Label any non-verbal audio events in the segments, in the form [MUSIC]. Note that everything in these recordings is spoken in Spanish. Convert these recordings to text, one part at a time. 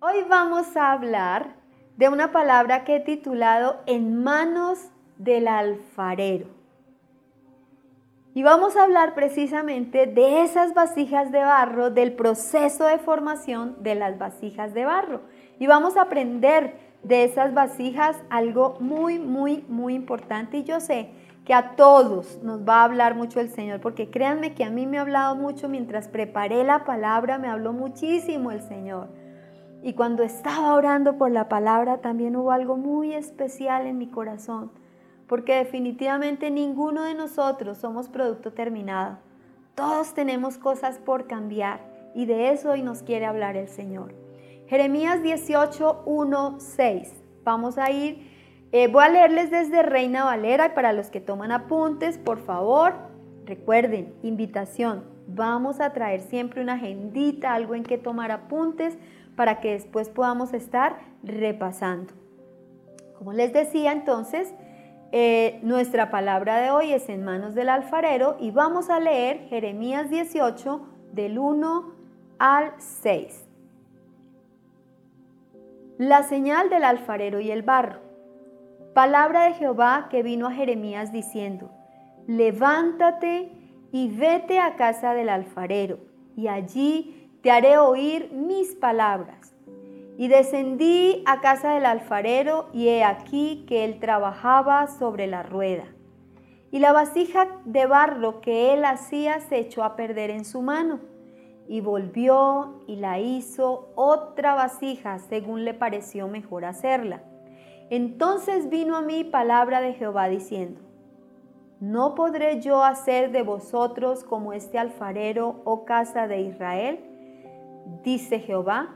Hoy vamos a hablar de una palabra que he titulado En manos del alfarero. Y vamos a hablar precisamente de esas vasijas de barro, del proceso de formación de las vasijas de barro. Y vamos a aprender de esas vasijas algo muy, muy, muy importante. Y yo sé que a todos nos va a hablar mucho el Señor, porque créanme que a mí me ha hablado mucho mientras preparé la palabra, me habló muchísimo el Señor. Y cuando estaba orando por la palabra también hubo algo muy especial en mi corazón, porque definitivamente ninguno de nosotros somos producto terminado. Todos tenemos cosas por cambiar y de eso hoy nos quiere hablar el Señor. Jeremías 18, 1, 6. Vamos a ir, eh, voy a leerles desde Reina Valera y para los que toman apuntes, por favor, recuerden, invitación, vamos a traer siempre una agendita, algo en que tomar apuntes para que después podamos estar repasando. Como les decía entonces, eh, nuestra palabra de hoy es en manos del alfarero y vamos a leer Jeremías 18 del 1 al 6. La señal del alfarero y el barro. Palabra de Jehová que vino a Jeremías diciendo, levántate y vete a casa del alfarero, y allí te haré oír mis palabras. Y descendí a casa del alfarero y he aquí que él trabajaba sobre la rueda. Y la vasija de barro que él hacía se echó a perder en su mano. Y volvió y la hizo otra vasija según le pareció mejor hacerla. Entonces vino a mí palabra de Jehová diciendo, ¿no podré yo hacer de vosotros como este alfarero, oh casa de Israel? Dice Jehová.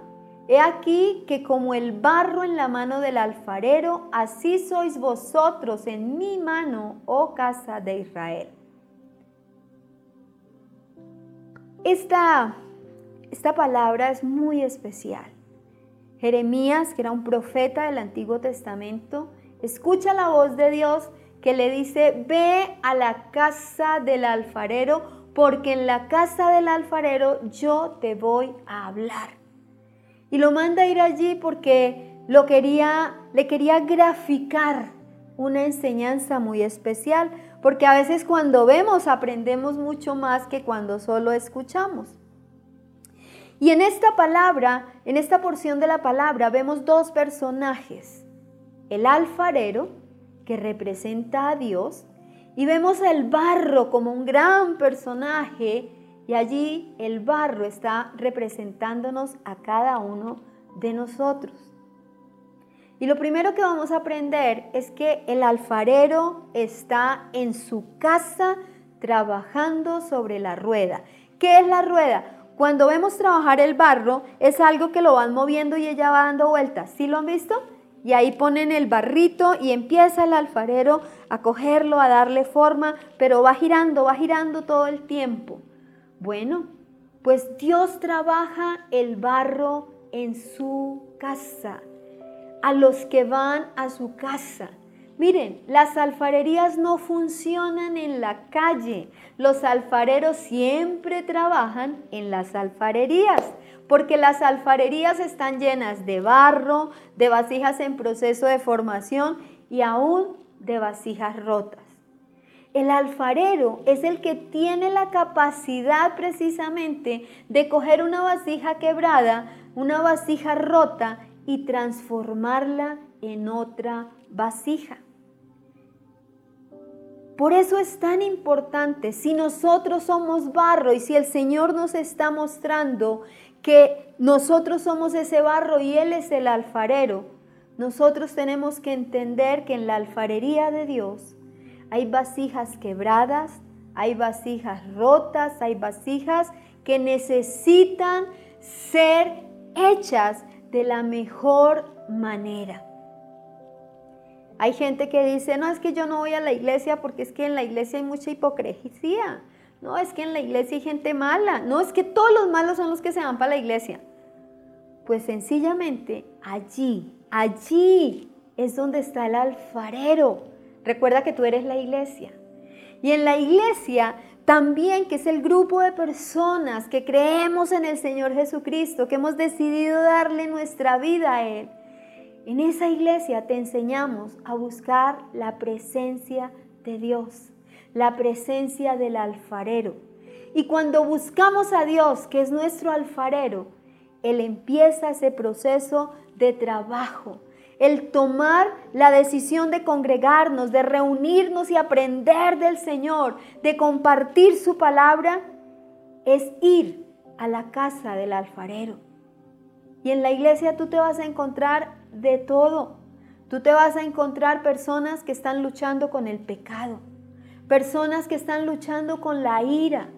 He aquí que como el barro en la mano del alfarero, así sois vosotros en mi mano, oh casa de Israel. Esta, esta palabra es muy especial. Jeremías, que era un profeta del Antiguo Testamento, escucha la voz de Dios que le dice, ve a la casa del alfarero porque en la casa del alfarero yo te voy a hablar. Y lo manda a ir allí porque lo quería, le quería graficar una enseñanza muy especial, porque a veces cuando vemos aprendemos mucho más que cuando solo escuchamos. Y en esta palabra, en esta porción de la palabra, vemos dos personajes. El alfarero, que representa a Dios, y vemos el barro como un gran personaje y allí el barro está representándonos a cada uno de nosotros. Y lo primero que vamos a aprender es que el alfarero está en su casa trabajando sobre la rueda. ¿Qué es la rueda? Cuando vemos trabajar el barro es algo que lo van moviendo y ella va dando vueltas. ¿Sí lo han visto? Y ahí ponen el barrito y empieza el alfarero a cogerlo, a darle forma, pero va girando, va girando todo el tiempo. Bueno, pues Dios trabaja el barro en su casa, a los que van a su casa. Miren, las alfarerías no funcionan en la calle. Los alfareros siempre trabajan en las alfarerías porque las alfarerías están llenas de barro, de vasijas en proceso de formación y aún de vasijas rotas. El alfarero es el que tiene la capacidad precisamente de coger una vasija quebrada, una vasija rota y transformarla en otra vasija. Por eso es tan importante, si nosotros somos barro y si el Señor nos está mostrando que nosotros somos ese barro y Él es el alfarero, nosotros tenemos que entender que en la alfarería de Dios hay vasijas quebradas, hay vasijas rotas, hay vasijas que necesitan ser hechas de la mejor manera. Hay gente que dice, no, es que yo no voy a la iglesia porque es que en la iglesia hay mucha hipocresía. No, es que en la iglesia hay gente mala. No, es que todos los malos son los que se van para la iglesia. Pues sencillamente allí, allí es donde está el alfarero. Recuerda que tú eres la iglesia. Y en la iglesia también, que es el grupo de personas que creemos en el Señor Jesucristo, que hemos decidido darle nuestra vida a Él. En esa iglesia te enseñamos a buscar la presencia de Dios, la presencia del alfarero. Y cuando buscamos a Dios, que es nuestro alfarero, Él empieza ese proceso de trabajo, el tomar la decisión de congregarnos, de reunirnos y aprender del Señor, de compartir su palabra, es ir a la casa del alfarero. Y en la iglesia tú te vas a encontrar de todo. Tú te vas a encontrar personas que están luchando con el pecado, personas que están luchando con la ira,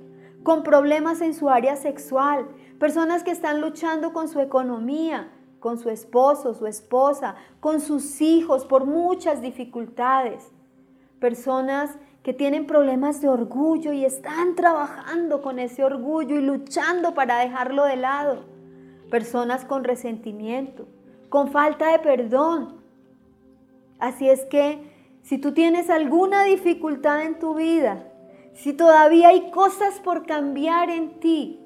con problemas en su área sexual, personas que están luchando con su economía, con su esposo, su esposa, con sus hijos por muchas dificultades. Personas que tienen problemas de orgullo y están trabajando con ese orgullo y luchando para dejarlo de lado. Personas con resentimiento, con falta de perdón. Así es que si tú tienes alguna dificultad en tu vida, si todavía hay cosas por cambiar en ti,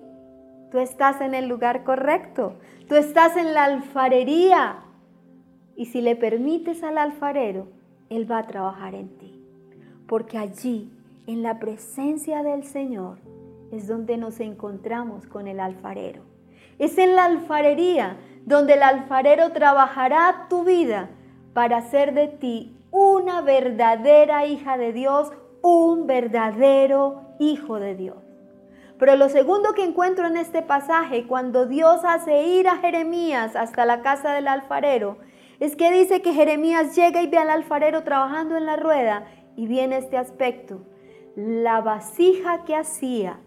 tú estás en el lugar correcto. Tú estás en la alfarería. Y si le permites al alfarero, Él va a trabajar en ti. Porque allí, en la presencia del Señor, es donde nos encontramos con el alfarero. Es en la alfarería donde el alfarero trabajará tu vida para hacer de ti una verdadera hija de Dios, un verdadero hijo de Dios. Pero lo segundo que encuentro en este pasaje, cuando Dios hace ir a Jeremías hasta la casa del alfarero, es que dice que Jeremías llega y ve al alfarero trabajando en la rueda y viene este aspecto. La vasija que hacía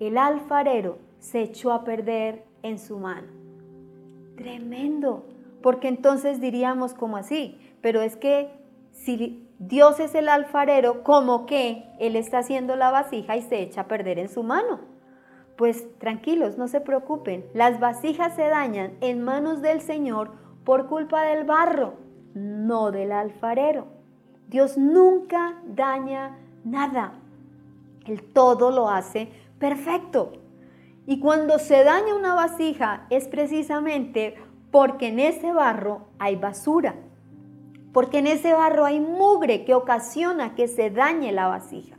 el alfarero se echó a perder en su mano. Tremendo, porque entonces diríamos como así, pero es que si Dios es el alfarero, como que Él está haciendo la vasija y se echa a perder en su mano. Pues tranquilos, no se preocupen, las vasijas se dañan en manos del Señor por culpa del barro, no del alfarero. Dios nunca daña nada. Él todo lo hace perfecto. Y cuando se daña una vasija es precisamente porque en ese barro hay basura porque en ese barro hay mugre que ocasiona que se dañe la vasija.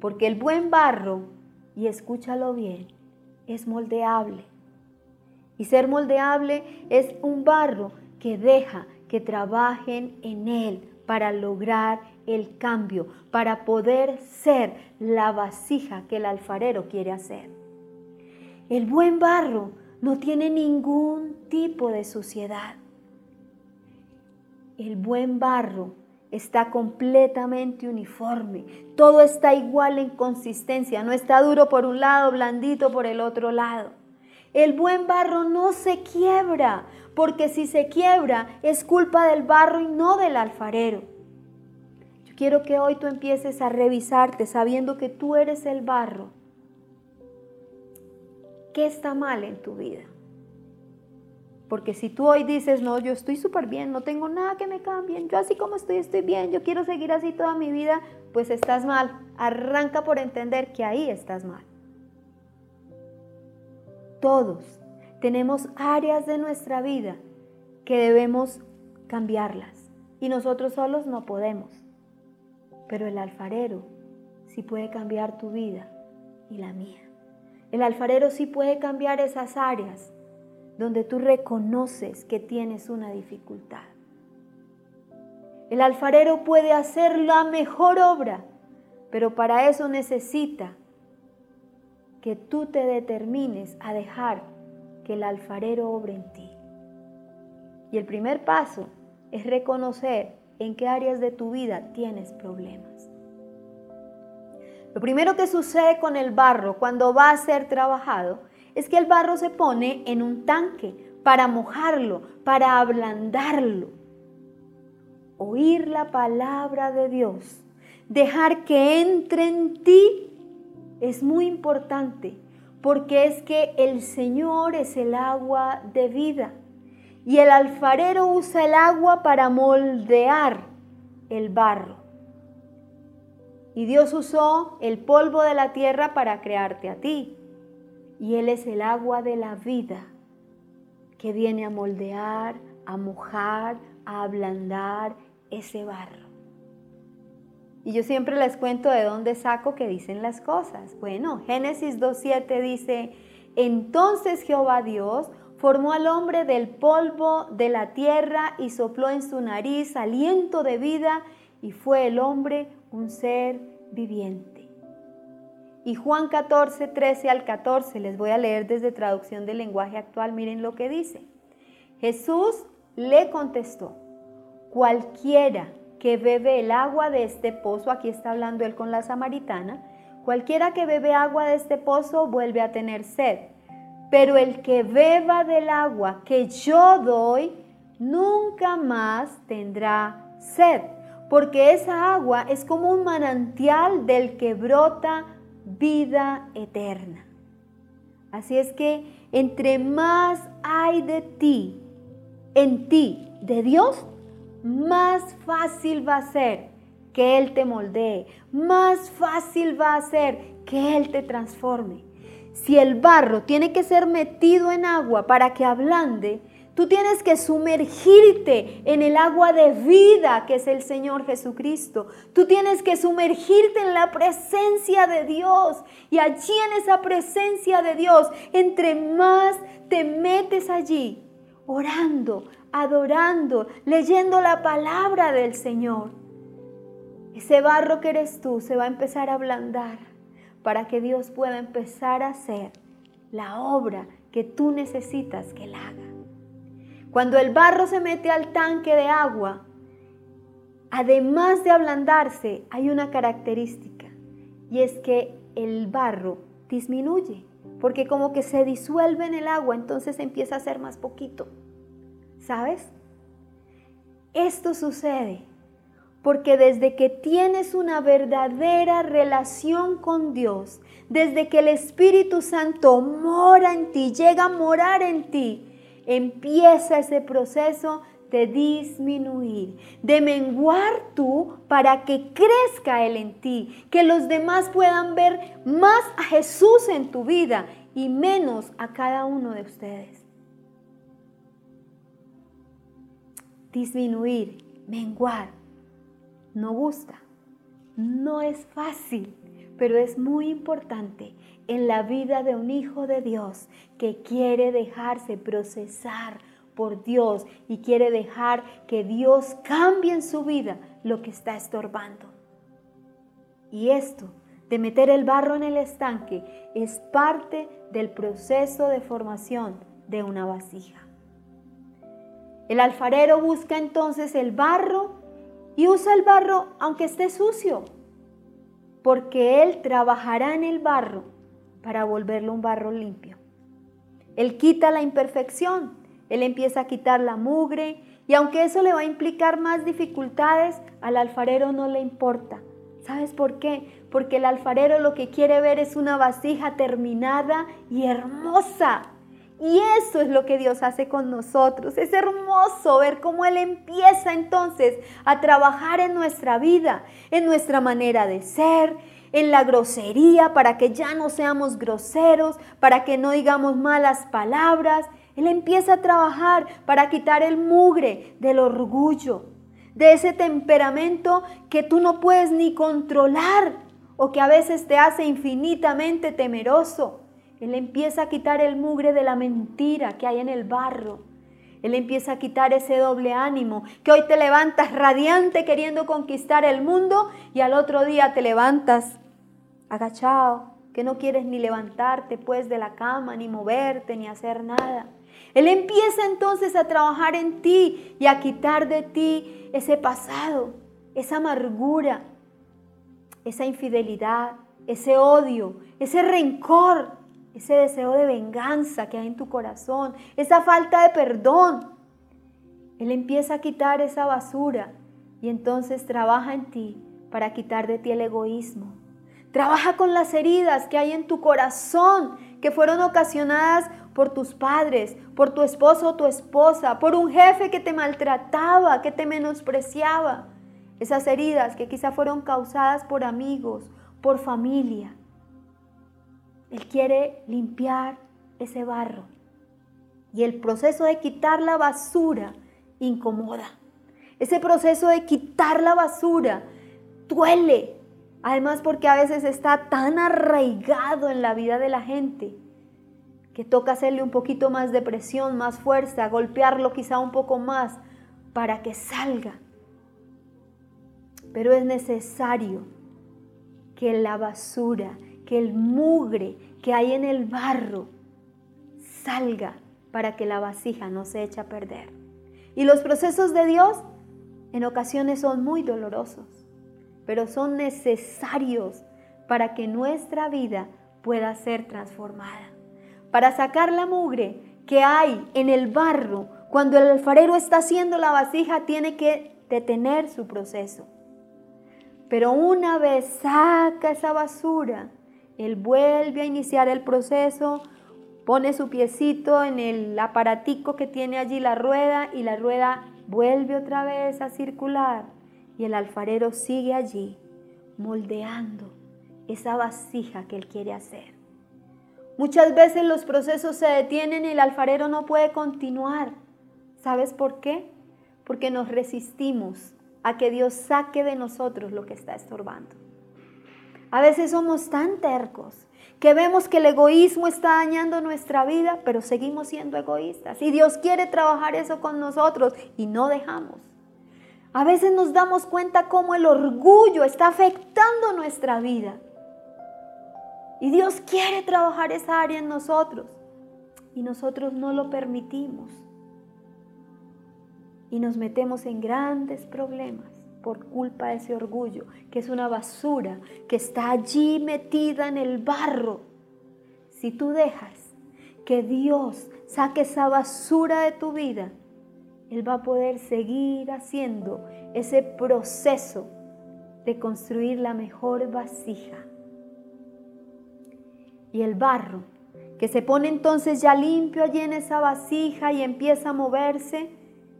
Porque el buen barro, y escúchalo bien, es moldeable. Y ser moldeable es un barro que deja que trabajen en él para lograr el cambio, para poder ser la vasija que el alfarero quiere hacer. El buen barro no tiene ningún tipo de suciedad. El buen barro está completamente uniforme. Todo está igual en consistencia. No está duro por un lado, blandito por el otro lado. El buen barro no se quiebra, porque si se quiebra es culpa del barro y no del alfarero. Yo quiero que hoy tú empieces a revisarte sabiendo que tú eres el barro. ¿Qué está mal en tu vida? Porque si tú hoy dices, no, yo estoy súper bien, no tengo nada que me cambien, yo así como estoy, estoy bien, yo quiero seguir así toda mi vida, pues estás mal. Arranca por entender que ahí estás mal. Todos tenemos áreas de nuestra vida que debemos cambiarlas y nosotros solos no podemos. Pero el alfarero sí puede cambiar tu vida y la mía. El alfarero sí puede cambiar esas áreas donde tú reconoces que tienes una dificultad. El alfarero puede hacer la mejor obra, pero para eso necesita que tú te determines a dejar que el alfarero obre en ti. Y el primer paso es reconocer en qué áreas de tu vida tienes problemas. Lo primero que sucede con el barro cuando va a ser trabajado es que el barro se pone en un tanque para mojarlo, para ablandarlo. Oír la palabra de Dios, dejar que entre en ti es muy importante porque es que el Señor es el agua de vida y el alfarero usa el agua para moldear el barro. Y Dios usó el polvo de la tierra para crearte a ti. Y Él es el agua de la vida que viene a moldear, a mojar, a ablandar ese barro. Y yo siempre les cuento de dónde saco que dicen las cosas. Bueno, Génesis 2.7 dice, entonces Jehová Dios formó al hombre del polvo de la tierra y sopló en su nariz aliento de vida y fue el hombre un ser viviente. Y Juan 14, 13 al 14, les voy a leer desde traducción del lenguaje actual, miren lo que dice. Jesús le contestó, cualquiera que bebe el agua de este pozo, aquí está hablando él con la samaritana, cualquiera que bebe agua de este pozo vuelve a tener sed, pero el que beba del agua que yo doy, nunca más tendrá sed, porque esa agua es como un manantial del que brota vida eterna. Así es que entre más hay de ti, en ti, de Dios, más fácil va a ser que Él te moldee, más fácil va a ser que Él te transforme. Si el barro tiene que ser metido en agua para que ablande, tú tienes que sumergirte en el agua de vida que es el Señor Jesucristo. Tú tienes que sumergirte en la presencia de Dios. Y allí en esa presencia de Dios, entre más te metes allí, orando, adorando, leyendo la palabra del Señor, ese barro que eres tú se va a empezar a ablandar para que Dios pueda empezar a hacer la obra que tú necesitas que Él haga. Cuando el barro se mete al tanque de agua, además de ablandarse, hay una característica y es que el barro disminuye, porque como que se disuelve en el agua, entonces empieza a ser más poquito. ¿Sabes? Esto sucede porque desde que tienes una verdadera relación con Dios, desde que el Espíritu Santo mora en ti, llega a morar en ti, empieza ese proceso de disminuir, de menguar tú para que crezca Él en ti, que los demás puedan ver más a Jesús en tu vida y menos a cada uno de ustedes. disminuir, menguar. No gusta, no es fácil, pero es muy importante en la vida de un hijo de Dios que quiere dejarse procesar por Dios y quiere dejar que Dios cambie en su vida lo que está estorbando. Y esto de meter el barro en el estanque es parte del proceso de formación de una vasija. El alfarero busca entonces el barro y usa el barro aunque esté sucio, porque él trabajará en el barro para volverlo un barro limpio. Él quita la imperfección, él empieza a quitar la mugre y aunque eso le va a implicar más dificultades, al alfarero no le importa. ¿Sabes por qué? Porque el alfarero lo que quiere ver es una vasija terminada y hermosa. Y eso es lo que Dios hace con nosotros. Es hermoso ver cómo Él empieza entonces a trabajar en nuestra vida, en nuestra manera de ser, en la grosería, para que ya no seamos groseros, para que no digamos malas palabras. Él empieza a trabajar para quitar el mugre del orgullo, de ese temperamento que tú no puedes ni controlar o que a veces te hace infinitamente temeroso. Él empieza a quitar el mugre de la mentira que hay en el barro. Él empieza a quitar ese doble ánimo, que hoy te levantas radiante queriendo conquistar el mundo y al otro día te levantas agachado, que no quieres ni levantarte pues de la cama, ni moverte, ni hacer nada. Él empieza entonces a trabajar en ti y a quitar de ti ese pasado, esa amargura, esa infidelidad, ese odio, ese rencor, ese deseo de venganza que hay en tu corazón, esa falta de perdón. Él empieza a quitar esa basura y entonces trabaja en ti para quitar de ti el egoísmo. Trabaja con las heridas que hay en tu corazón, que fueron ocasionadas por tus padres, por tu esposo o tu esposa, por un jefe que te maltrataba, que te menospreciaba. esas heridas que quizá fueron causadas por amigos, por familia. Él quiere limpiar ese barro. Y el proceso de quitar la basura incomoda. Ese proceso de quitar la basura duele. Además porque a veces está tan arraigado en la vida de la gente que toca hacerle un poquito más de presión, más fuerza, golpearlo quizá un poco más para que salga. Pero es necesario que la basura, que el mugre que hay en el barro salga para que la vasija no se eche a perder. Y los procesos de Dios en ocasiones son muy dolorosos, pero son necesarios para que nuestra vida pueda ser transformada. Para sacar la mugre que hay en el barro, cuando el alfarero está haciendo la vasija, tiene que detener su proceso. Pero una vez saca esa basura, él vuelve a iniciar el proceso, pone su piecito en el aparatico que tiene allí la rueda y la rueda vuelve otra vez a circular y el alfarero sigue allí moldeando esa vasija que él quiere hacer. Muchas veces los procesos se detienen y el alfarero no puede continuar. ¿Sabes por qué? Porque nos resistimos a que Dios saque de nosotros lo que está estorbando. A veces somos tan tercos que vemos que el egoísmo está dañando nuestra vida, pero seguimos siendo egoístas. Y Dios quiere trabajar eso con nosotros y no dejamos. A veces nos damos cuenta cómo el orgullo está afectando nuestra vida. Y Dios quiere trabajar esa área en nosotros. Y nosotros no lo permitimos. Y nos metemos en grandes problemas por culpa de ese orgullo, que es una basura que está allí metida en el barro. Si tú dejas que Dios saque esa basura de tu vida, Él va a poder seguir haciendo ese proceso de construir la mejor vasija. Y el barro, que se pone entonces ya limpio allí en esa vasija y empieza a moverse,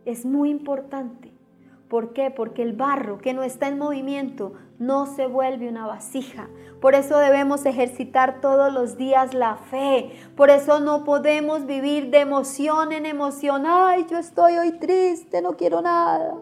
es muy importante ¿Por qué? Porque el barro que no está en movimiento no se vuelve una vasija. Por eso debemos ejercitar todos los días la fe. Por eso no podemos vivir de emoción en emoción. Ay, yo estoy hoy triste, no quiero nada.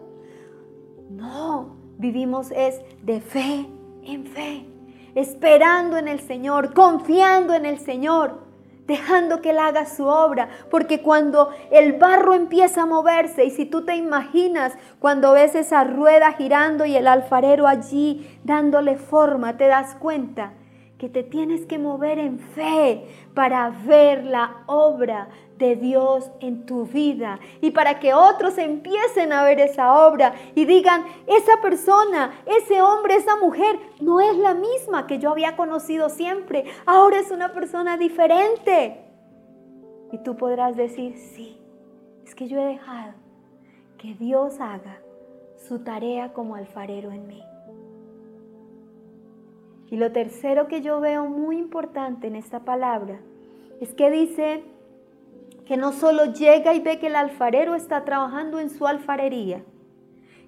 No, vivimos es de fe en fe, esperando en el Señor, confiando en el Señor dejando que Él haga su obra, porque cuando el barro empieza a moverse, y si tú te imaginas cuando ves esa rueda girando y el alfarero allí dándole forma, te das cuenta que te tienes que mover en fe para ver la obra de Dios en tu vida y para que otros empiecen a ver esa obra y digan, esa persona, ese hombre, esa mujer no es la misma que yo había conocido siempre, ahora es una persona diferente. Y tú podrás decir, sí, es que yo he dejado que Dios haga su tarea como alfarero en mí. Y lo tercero que yo veo muy importante en esta palabra es que dice que no solo llega y ve que el alfarero está trabajando en su alfarería,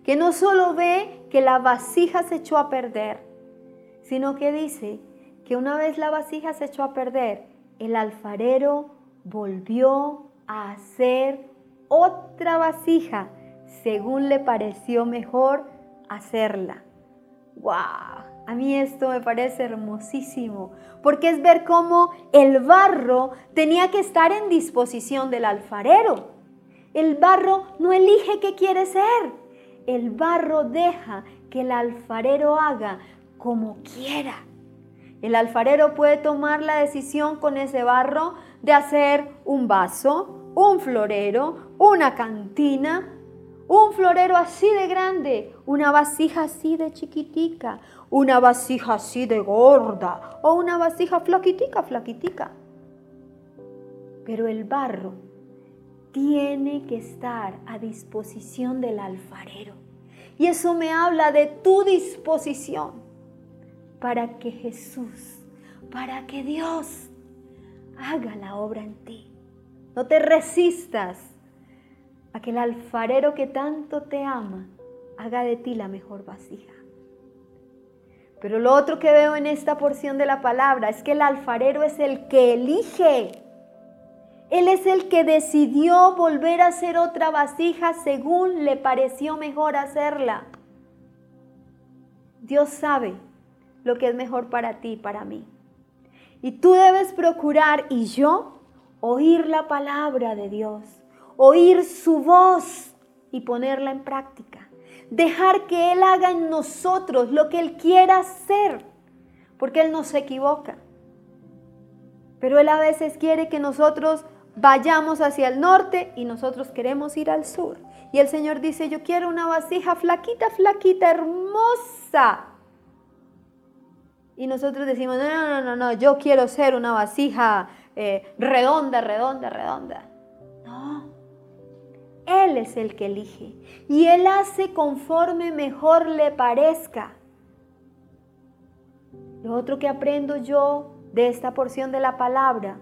que no solo ve que la vasija se echó a perder, sino que dice que una vez la vasija se echó a perder, el alfarero volvió a hacer otra vasija según le pareció mejor hacerla. ¡Wow! A mí esto me parece hermosísimo, porque es ver cómo el barro tenía que estar en disposición del alfarero. El barro no elige qué quiere ser. El barro deja que el alfarero haga como quiera. El alfarero puede tomar la decisión con ese barro de hacer un vaso, un florero, una cantina, un florero así de grande, una vasija así de chiquitica, una vasija así de gorda o una vasija flaquitica, flaquitica. Pero el barro tiene que estar a disposición del alfarero. Y eso me habla de tu disposición para que Jesús, para que Dios haga la obra en ti. No te resistas a que el alfarero que tanto te ama haga de ti la mejor vasija. Pero lo otro que veo en esta porción de la palabra es que el alfarero es el que elige. Él es el que decidió volver a hacer otra vasija según le pareció mejor hacerla. Dios sabe lo que es mejor para ti y para mí. Y tú debes procurar, y yo, oír la palabra de Dios, oír su voz y ponerla en práctica. Dejar que Él haga en nosotros lo que Él quiera hacer, porque Él no se equivoca. Pero Él a veces quiere que nosotros vayamos hacia el norte y nosotros queremos ir al sur. Y el Señor dice, yo quiero una vasija flaquita, flaquita, hermosa. Y nosotros decimos, no, no, no, no, yo quiero ser una vasija eh, redonda, redonda, redonda. Él es el que elige. Y Él hace conforme mejor le parezca. Lo otro que aprendo yo de esta porción de la palabra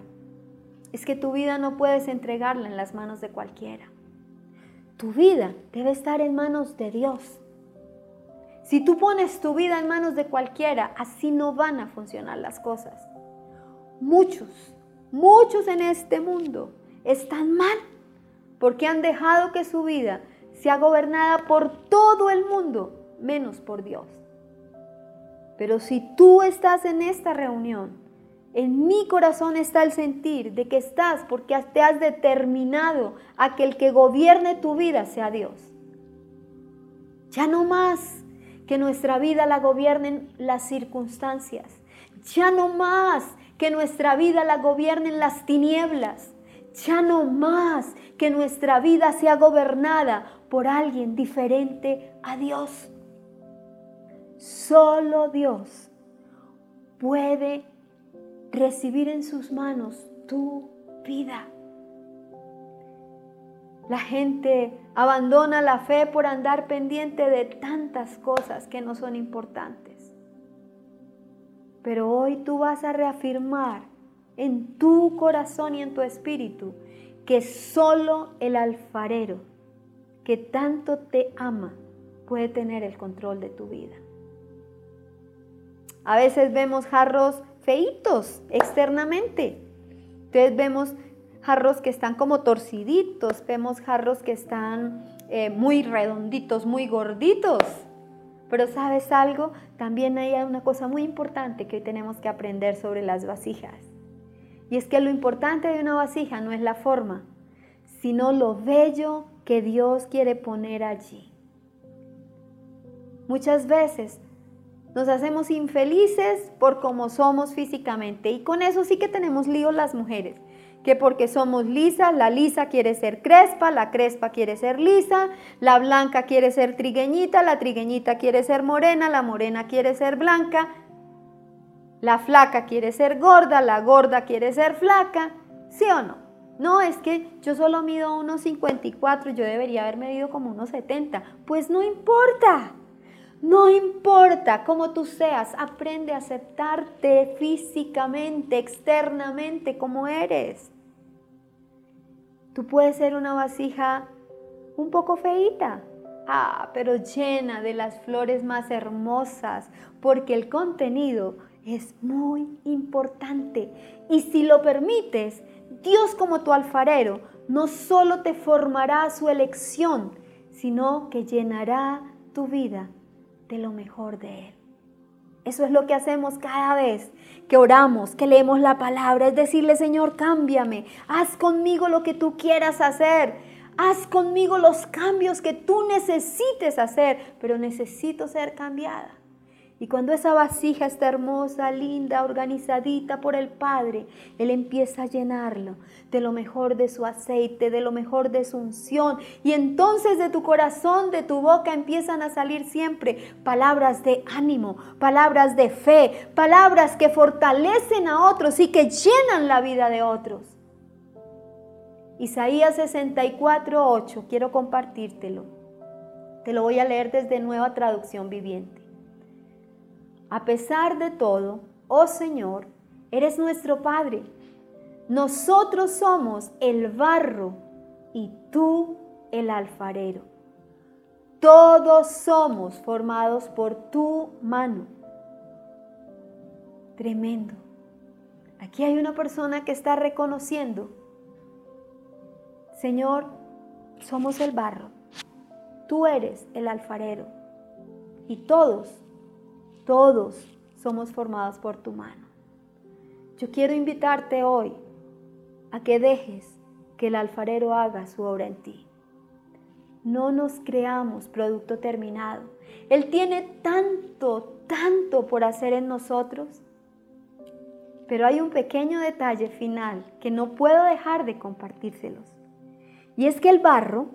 es que tu vida no puedes entregarla en las manos de cualquiera. Tu vida debe estar en manos de Dios. Si tú pones tu vida en manos de cualquiera, así no van a funcionar las cosas. Muchos, muchos en este mundo están mal porque han dejado que su vida sea gobernada por todo el mundo, menos por Dios. Pero si tú estás en esta reunión en mi corazón está el sentir de que estás porque te has determinado a que el que gobierne tu vida sea Dios. Ya no más que nuestra vida la gobiernen las circunstancias. Ya no más que nuestra vida la gobiernen las tinieblas. Ya no más que nuestra vida sea gobernada por alguien diferente a Dios. Solo Dios puede recibir en sus manos tu vida. La gente abandona la fe por andar pendiente de tantas cosas que no son importantes. Pero hoy tú vas a reafirmar en tu corazón y en tu espíritu que solo el alfarero que tanto te ama puede tener el control de tu vida. A veces vemos jarros feitos externamente. Entonces vemos jarros que están como torciditos, vemos jarros que están eh, muy redonditos, muy gorditos. Pero sabes algo, también hay una cosa muy importante que tenemos que aprender sobre las vasijas. Y es que lo importante de una vasija no es la forma, sino lo bello que Dios quiere poner allí. Muchas veces nos hacemos infelices por cómo somos físicamente. Y con eso sí que tenemos lío las mujeres. Que porque somos lisas, la lisa quiere ser crespa, la crespa quiere ser lisa, la blanca quiere ser trigueñita, la trigueñita quiere ser morena, la morena quiere ser blanca, la flaca quiere ser gorda, la gorda quiere ser flaca. ¿Sí o no? No, es que yo solo mido unos 54, yo debería haber medido como unos 70. Pues no importa. No importa cómo tú seas, aprende a aceptarte físicamente, externamente, como eres. Tú puedes ser una vasija un poco feita, ah, pero llena de las flores más hermosas, porque el contenido es muy importante. Y si lo permites, Dios como tu alfarero no solo te formará su elección, sino que llenará tu vida de lo mejor de Él. Eso es lo que hacemos cada vez que oramos, que leemos la palabra, es decirle, Señor, cámbiame, haz conmigo lo que tú quieras hacer, haz conmigo los cambios que tú necesites hacer, pero necesito ser cambiada. Y cuando esa vasija está hermosa, linda, organizadita por el Padre, Él empieza a llenarlo de lo mejor de su aceite, de lo mejor de su unción. Y entonces de tu corazón, de tu boca empiezan a salir siempre palabras de ánimo, palabras de fe, palabras que fortalecen a otros y que llenan la vida de otros. Isaías 64, 8, quiero compartírtelo. Te lo voy a leer desde nueva traducción viviente. A pesar de todo, oh Señor, eres nuestro Padre. Nosotros somos el barro y tú el alfarero. Todos somos formados por tu mano. Tremendo. Aquí hay una persona que está reconociendo, Señor, somos el barro, tú eres el alfarero y todos, todos somos formados por tu mano. Yo quiero invitarte hoy a que dejes que el alfarero haga su obra en ti. No nos creamos producto terminado. Él tiene tanto, tanto por hacer en nosotros pero hay un pequeño detalle final que no puedo dejar de compartírselos. Y es que el barro,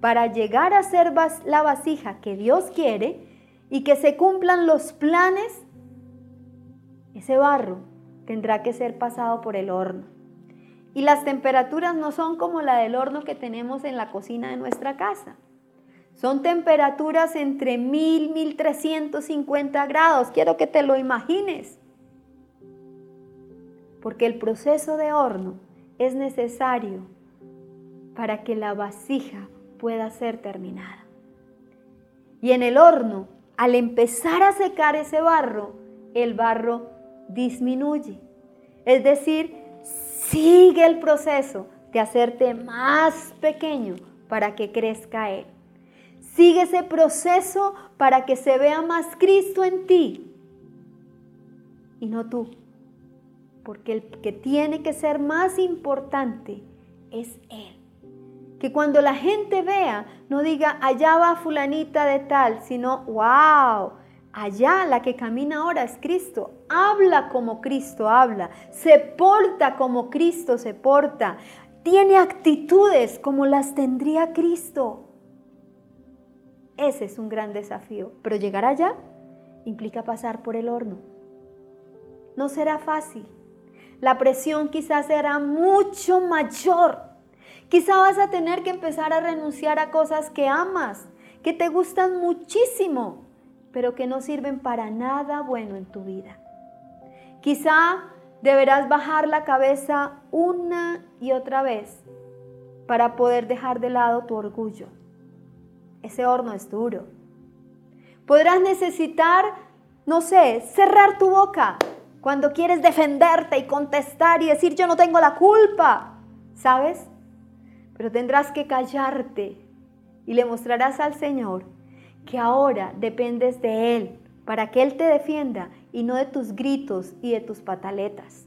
para llegar a ser la vasija que Dios quiere y que se cumplan los planes, ese barro tendrá que ser pasado por el horno. Y las temperaturas no son como la del horno que tenemos en la cocina de nuestra casa. Son temperaturas entre 1000 y 1350 grados. Quiero que te lo imagines porque el proceso de horno es necesario para que la vasija pueda ser terminada. Y en el horno, al empezar a secar ese barro, el barro disminuye. Es decir, sigue el proceso de hacerte más pequeño para que crezca Él. Sigue ese proceso para que se vea más Cristo en ti y no tú porque el que tiene que ser más importante es Él. Que cuando la gente vea, no diga, allá va fulanita de tal, sino, wow, allá la que camina ahora es Cristo. Habla como Cristo habla, se porta como Cristo se porta, tiene actitudes como las tendría Cristo. Ese es un gran desafío, pero llegar allá implica pasar por el horno. No será fácil, la presión quizás será mucho mayor. Quizá vas a tener que empezar a renunciar a cosas que amas, que te gustan muchísimo, pero que no sirven para nada bueno en tu vida. Quizá deberás bajar la cabeza una y otra vez para poder dejar de lado tu orgullo. Ese horno es duro. Podrás necesitar, no sé, cerrar tu boca cuando quieres defenderte y contestar y decir yo no tengo la culpa, ¿sabes? Pero tendrás que callarte y le mostrarás al Señor que ahora dependes de Él para que Él te defienda y no de tus gritos y de tus pataletas.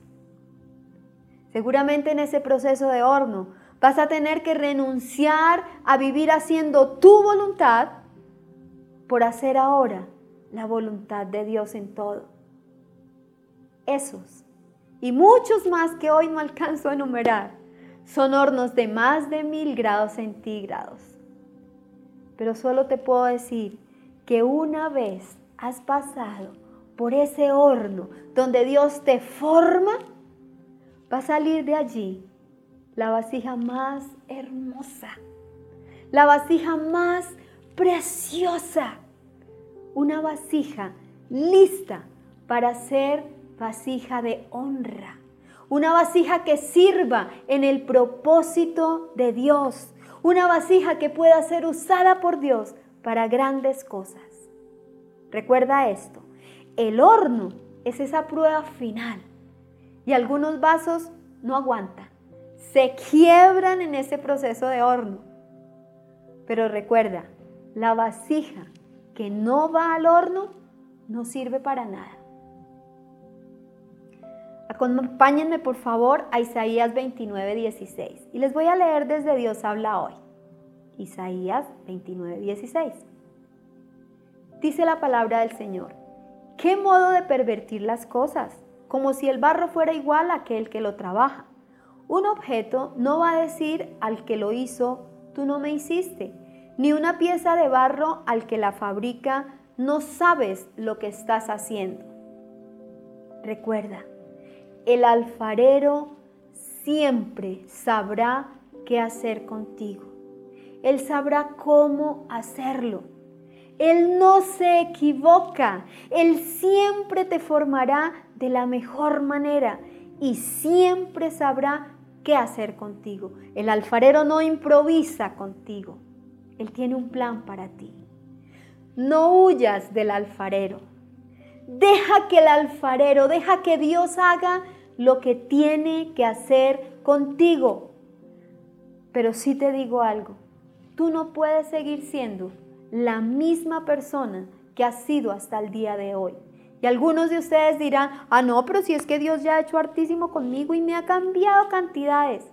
Seguramente en ese proceso de horno vas a tener que renunciar a vivir haciendo tu voluntad por hacer ahora la voluntad de Dios en todo esos y muchos más que hoy no alcanzo a enumerar son hornos de más de mil grados centígrados. Pero solo te puedo decir que una vez has pasado por ese horno donde Dios te forma, va a salir de allí la vasija más hermosa, la vasija más preciosa, una vasija lista para ser vasija de honra, una vasija que sirva en el propósito de Dios, una vasija que pueda ser usada por Dios para grandes cosas. Recuerda esto, el horno es esa prueba final y algunos vasos no aguantan, se quiebran en ese proceso de horno. Pero recuerda, la vasija que no va al horno no sirve para nada. Acompáñenme por favor a Isaías 29, 16. Y les voy a leer desde Dios habla hoy. Isaías 29, 16. Dice la palabra del Señor. ¿Qué modo de pervertir las cosas? Como si el barro fuera igual a aquel que lo trabaja. Un objeto no va a decir al que lo hizo, tú no me hiciste, ni una pieza de barro al que la fabrica, no sabes lo que estás haciendo. Recuerda, el alfarero siempre sabrá qué hacer contigo. Él sabrá cómo hacerlo. Él no se equivoca. Él siempre te formará de la mejor manera y siempre sabrá qué hacer contigo. El alfarero no improvisa contigo. Él tiene un plan para ti. no huyas del alfarero. Deja que el alfarero, deja que Dios haga lo que tiene que hacer contigo. Pero sí te digo algo, tú no puedes seguir siendo la misma persona que has sido hasta el día de hoy. Y algunos de ustedes dirán, ah, no, pero si es que Dios ya ha hecho hartísimo conmigo y me ha cambiado cantidades.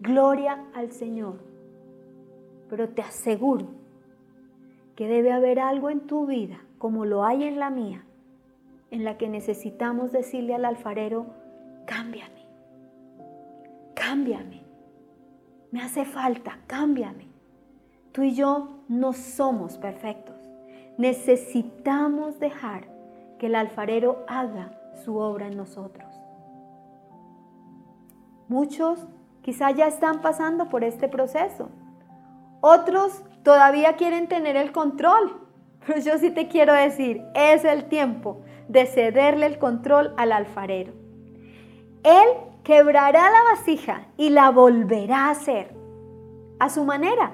Gloria al Señor. Pero te aseguro que debe haber algo en tu vida, como lo hay en la mía, en la que necesitamos decirle al alfarero, cámbiame, cámbiame, me hace falta, cámbiame. Tú y yo no somos perfectos. Necesitamos dejar que el alfarero haga su obra en nosotros. Muchos quizá ya están pasando por este proceso. Otros todavía quieren tener el control. [LAUGHS] Pero yo sí te quiero decir, es el tiempo de cederle el control al alfarero. Él quebrará la vasija y la volverá a hacer a su manera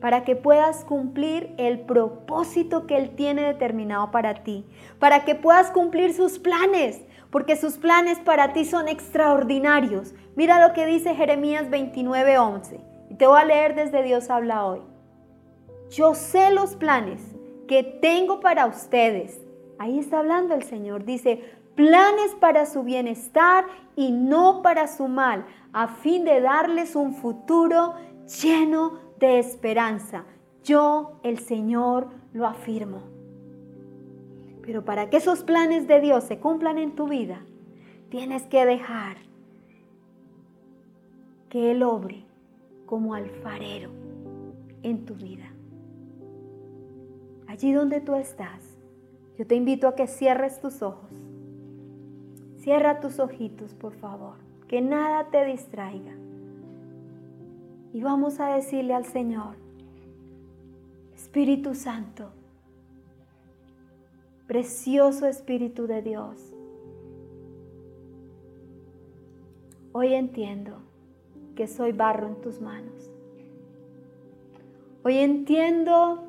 para que puedas cumplir el propósito que Él tiene determinado para ti, para que puedas cumplir sus planes, porque sus planes para ti son extraordinarios. Mira lo que dice Jeremías 29:11, y te voy a leer desde Dios habla hoy. Yo sé los planes que tengo para ustedes. Ahí está hablando el Señor, dice, planes para su bienestar y no para su mal, a fin de darles un futuro lleno de esperanza. Yo, el Señor, lo afirmo. Pero para que esos planes de Dios se cumplan en tu vida, tienes que dejar que Él obre como alfarero en tu vida. Allí donde tú estás, yo te invito a que cierres tus ojos Cierra tus ojitos, por favor, que nada te distraiga. Y vamos a decirle al Señor, Espíritu Santo, precioso Espíritu de Dios, hoy entiendo que soy barro en tus manos. Hoy entiendo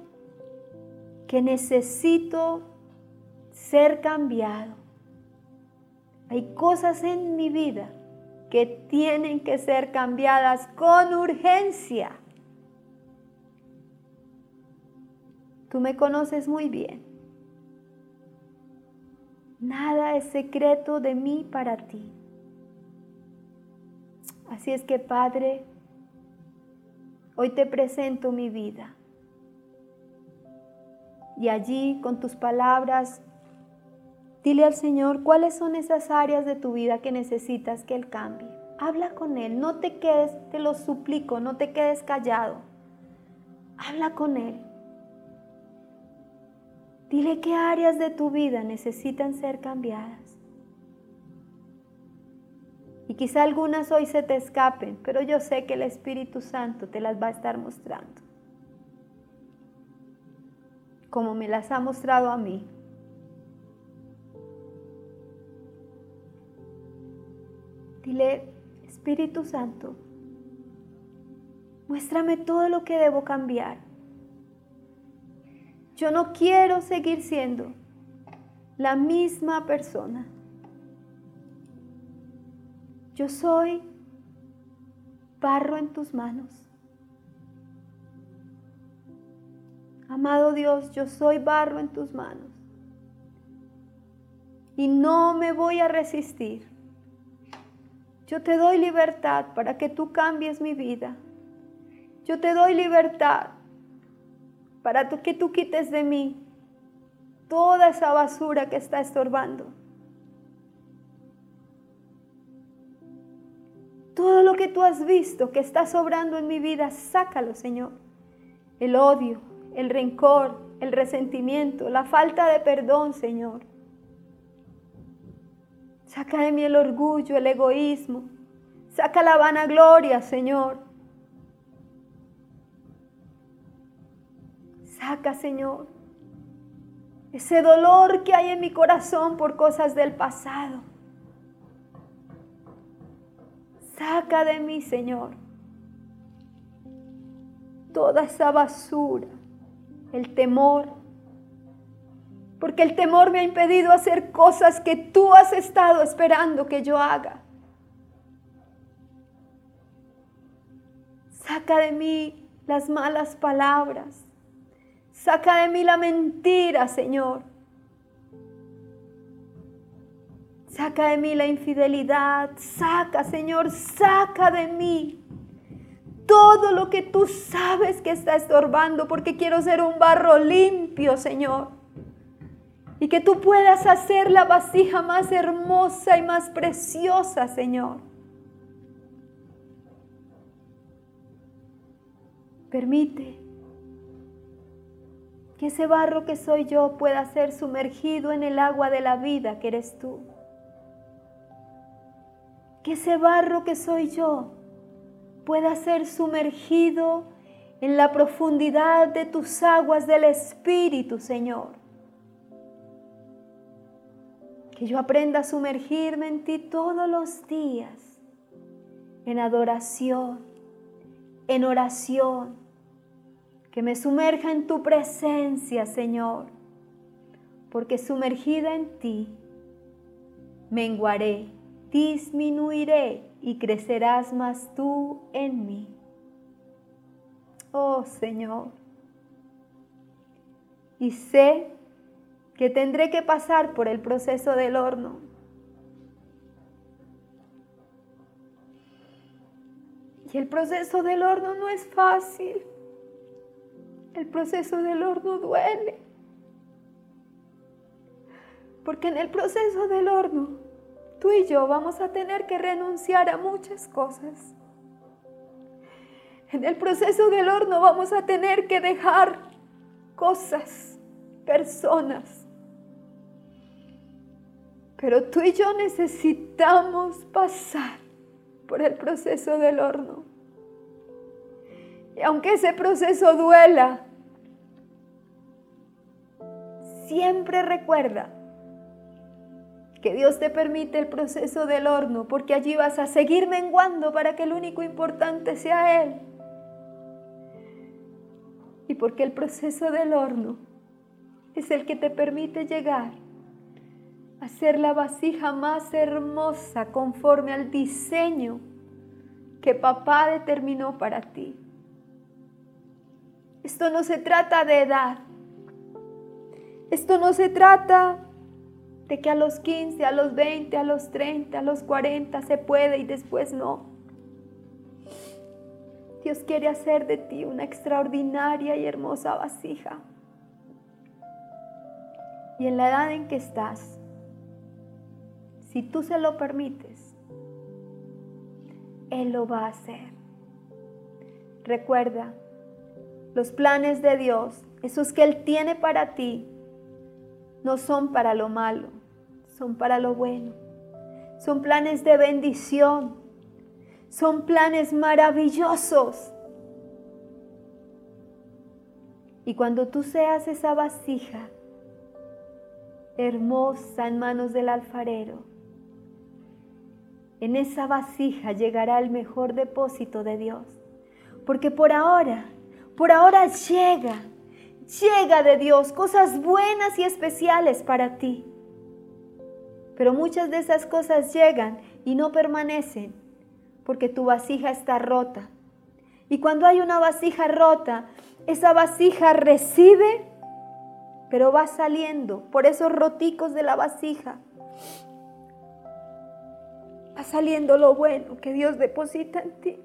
que necesito ser cambiado hay cosas en mi vida que tienen que ser cambiadas con urgencia. Tú me conoces muy bien. Nada es secreto de mí para ti. Así es que Padre, hoy te presento mi vida. Y allí con tus palabras Dile al Señor cuáles son esas áreas de tu vida que necesitas que Él cambie. Habla con Él, no te quedes, te lo suplico, no te quedes callado. Habla con Él. Dile qué áreas de tu vida necesitan ser cambiadas. Y quizá algunas hoy se te escapen, pero yo sé que el Espíritu Santo te las va a estar mostrando. Como me las ha mostrado a mí. Dile, Espíritu Santo, muéstrame todo lo que debo cambiar. Yo no quiero seguir siendo la misma persona. Yo soy barro en tus manos. Amado Dios, yo soy barro en tus manos. Y no me voy a resistir yo te doy libertad para que tú cambies mi vida. Yo te doy libertad para que tú quites de mí toda esa basura que está estorbando. Todo lo que tú has visto que está sobrando en mi vida, sácalo, Señor. El odio, el rencor, el resentimiento, la falta de perdón, Señor. Saca de mí el orgullo, el egoísmo. Saca la vanagloria, Señor. Saca, Señor, ese dolor que hay en mi corazón por cosas del pasado. Saca de mí, Señor, toda esa basura, el temor, porque el temor me ha impedido hacer cosas que tú has estado esperando que yo haga. Saca de mí las malas palabras. Saca de mí la mentira, Señor. Saca de mí la infidelidad. Saca, Señor, saca de mí todo lo que tú sabes que está estorbando, porque quiero ser un barro limpio, Señor y que tú puedas hacer la vasija más hermosa y más preciosa, Señor. Permite que ese barro que soy yo pueda ser sumergido en el agua de la vida que eres tú. Que ese barro que soy yo pueda ser sumergido en la profundidad de tus aguas del Espíritu, Señor que yo aprenda a sumergirme en ti todos los días, en adoración, en oración, que me sumerja en tu presencia, Señor, porque sumergida en ti, menguaré, disminuiré y crecerás más tú en mí. Oh Señor, y sé que tendré que pasar por el proceso del horno. Y el proceso del horno no es fácil. El proceso del horno duele. Porque en el proceso del horno, tú y yo vamos a tener que renunciar a muchas cosas. En el proceso del horno vamos a tener que dejar cosas, personas, pero tú y yo necesitamos pasar por el proceso del horno. Y aunque ese proceso duela, siempre recuerda que Dios te permite el proceso del horno porque allí vas a seguir menguando para que el único importante sea Él. Y porque el proceso del horno es el que te permite llegar hacer la vasija más hermosa conforme al diseño que papá determinó para ti. Esto no se trata de edad. Esto no se trata de que a los 15, a los 20, a los 30, a los 40 se puede y después no. Dios quiere hacer de ti una extraordinaria y hermosa vasija. Y en la edad en que estás, si tú se lo permites, Él lo va a hacer. Recuerda, los planes de Dios, esos que Él tiene para ti, no son para lo malo, son para lo bueno. Son planes de bendición, son planes maravillosos. Y cuando tú seas esa vasija hermosa en manos del alfarero, en esa vasija llegará el mejor depósito de Dios. Porque por ahora, por ahora llega, llega de Dios cosas buenas y especiales para ti. Pero muchas de esas cosas llegan y no permanecen porque tu vasija está rota. Y cuando hay una vasija rota, esa vasija recibe, pero va saliendo por esos roticos de la vasija va saliendo lo bueno que Dios deposita en ti.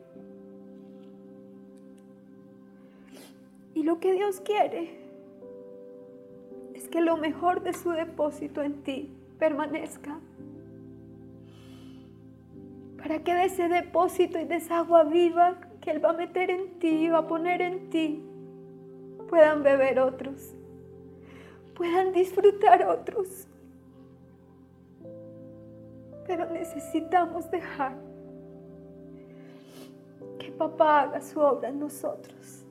Y lo que Dios quiere es que lo mejor de su depósito en ti permanezca. Para que de ese depósito y de esa agua viva que Él va a meter en ti, va a poner en ti, puedan beber otros, puedan disfrutar otros. Pero necesitamos dejar que papá haga su obra en nosotros.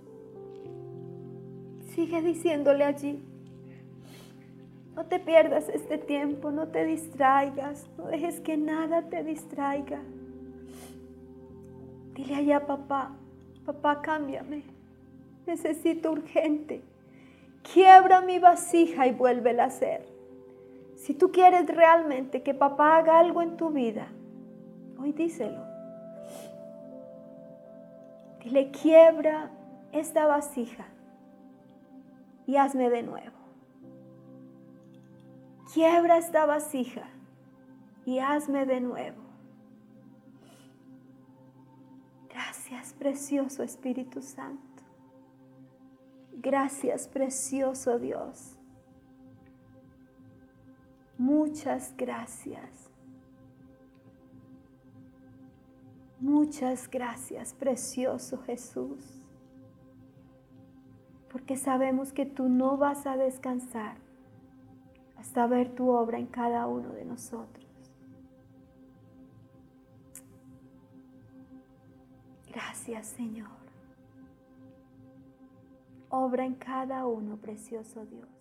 Sigue diciéndole allí, no te pierdas este tiempo, no te distraigas, no dejes que nada te distraiga. Dile allá papá, papá cámbiame, necesito urgente quiebra mi vasija y vuélvela a hacer. Si tú quieres realmente que papá haga algo en tu vida, hoy díselo. Dile, quiebra esta vasija y hazme de nuevo. Quiebra esta vasija y hazme de nuevo. Gracias, precioso Espíritu Santo. Gracias, precioso Dios. Muchas gracias. Muchas gracias, precioso Jesús. Porque sabemos que tú no vas a descansar hasta ver tu obra en cada uno de nosotros. Gracias, Señor. Obra en cada uno, precioso Dios.